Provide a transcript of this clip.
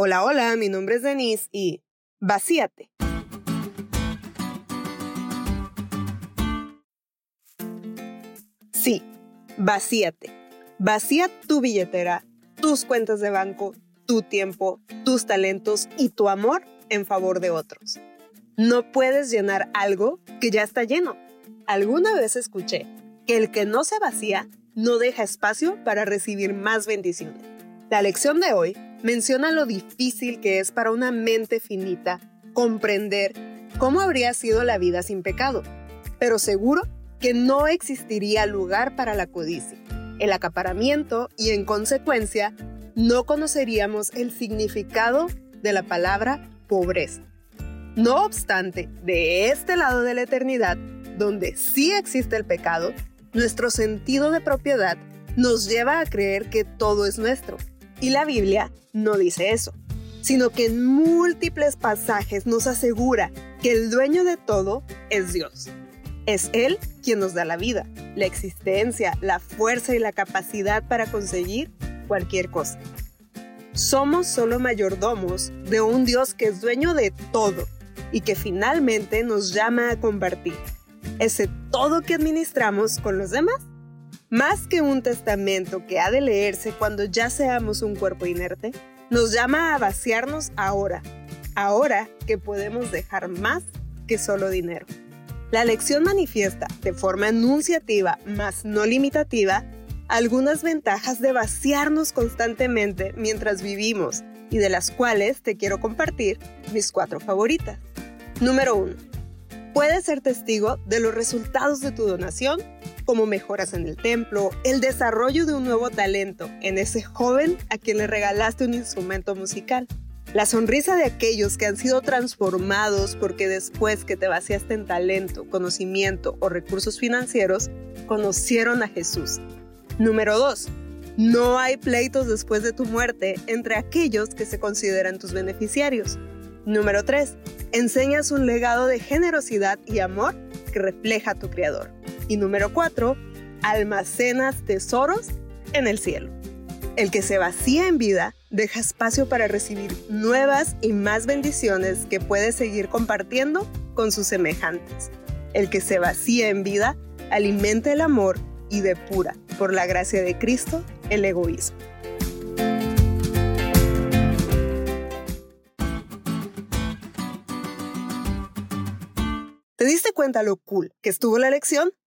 Hola, hola, mi nombre es Denise y vacíate. Sí, vacíate. Vacía tu billetera, tus cuentas de banco, tu tiempo, tus talentos y tu amor en favor de otros. No puedes llenar algo que ya está lleno. Alguna vez escuché que el que no se vacía no deja espacio para recibir más bendiciones. La lección de hoy menciona lo difícil que es para una mente finita comprender cómo habría sido la vida sin pecado, pero seguro que no existiría lugar para la codicia, el acaparamiento y en consecuencia no conoceríamos el significado de la palabra pobreza. No obstante, de este lado de la eternidad, donde sí existe el pecado, nuestro sentido de propiedad nos lleva a creer que todo es nuestro. Y la Biblia no dice eso, sino que en múltiples pasajes nos asegura que el dueño de todo es Dios. Es Él quien nos da la vida, la existencia, la fuerza y la capacidad para conseguir cualquier cosa. Somos solo mayordomos de un Dios que es dueño de todo y que finalmente nos llama a compartir ese todo que administramos con los demás. Más que un testamento que ha de leerse cuando ya seamos un cuerpo inerte, nos llama a vaciarnos ahora, ahora que podemos dejar más que solo dinero. La lección manifiesta, de forma enunciativa, más no limitativa, algunas ventajas de vaciarnos constantemente mientras vivimos y de las cuales te quiero compartir mis cuatro favoritas. Número 1. Puedes ser testigo de los resultados de tu donación, como mejoras en el templo, el desarrollo de un nuevo talento en ese joven a quien le regalaste un instrumento musical la sonrisa de aquellos que han sido transformados porque después que te vaciaste en talento, conocimiento o recursos financieros, conocieron a Jesús. Número 2. No hay pleitos después de tu muerte entre aquellos que se consideran tus beneficiarios. Número 3. Enseñas un legado de generosidad y amor que refleja a tu Creador. Y número 4. Almacenas tesoros en el cielo. El que se vacía en vida deja espacio para recibir nuevas y más bendiciones que puede seguir compartiendo con sus semejantes. El que se vacía en vida alimenta el amor y depura, por la gracia de Cristo, el egoísmo. ¿Te diste cuenta lo cool que estuvo la lección?